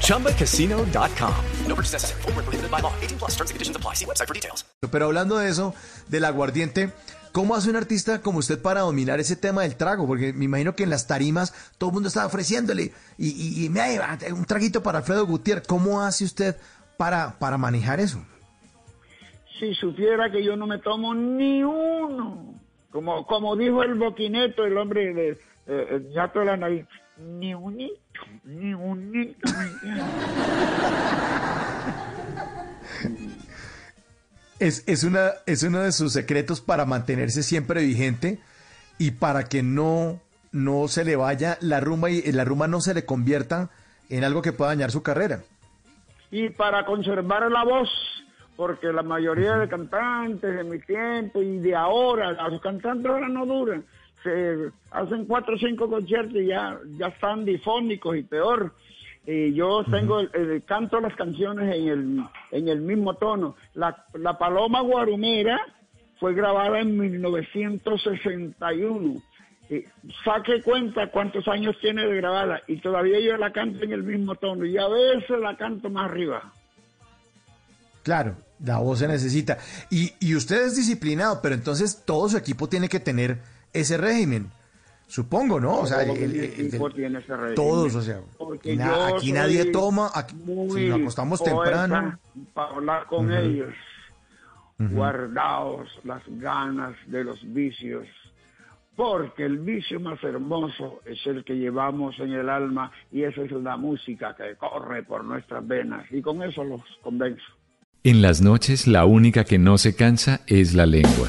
ChumbaCasino.com. No purchase necessary. Full prohibited by law. 18 plus terms and conditions apply. See website for details. Pero hablando de eso, del aguardiente, ¿cómo hace un artista como usted para dominar ese tema del trago? Porque me imagino que en las tarimas todo el mundo está ofreciéndole y, y, y me un traguito para Alfredo Gutiérrez. ¿Cómo hace usted para, para manejar eso? si supiera que yo no me tomo ni uno, como, como dijo el boquineto, el hombre de eh, el ñato de la nariz, ni unito, ni unito. es, es, una, es uno de sus secretos para mantenerse siempre vigente y para que no, no se le vaya la rumba y la rumba no se le convierta en algo que pueda dañar su carrera. Y para conservar la voz, porque la mayoría de cantantes de mi tiempo y de ahora, los cantantes ahora no duran, se hacen cuatro o cinco conciertos y ya, ya están difónicos y peor. Y yo tengo, el, canto las canciones en el, en el mismo tono. La, la Paloma Guarumera fue grabada en 1961. Y saque cuenta cuántos años tiene de grabada y todavía yo la canto en el mismo tono y a veces la canto más arriba. Claro, la voz se necesita. Y, y usted es disciplinado, pero entonces todo su equipo tiene que tener ese régimen. Supongo, ¿no? O sea, el, ese régimen. todos, o sea, aquí nadie toma, aquí, si nos acostamos temprano. Para hablar con ellos, guardaos las ganas de los vicios, porque el vicio más hermoso es el que llevamos en el alma y esa es la música que corre por nuestras venas y con eso los convenzo. En las noches la única que no se cansa es la lengua.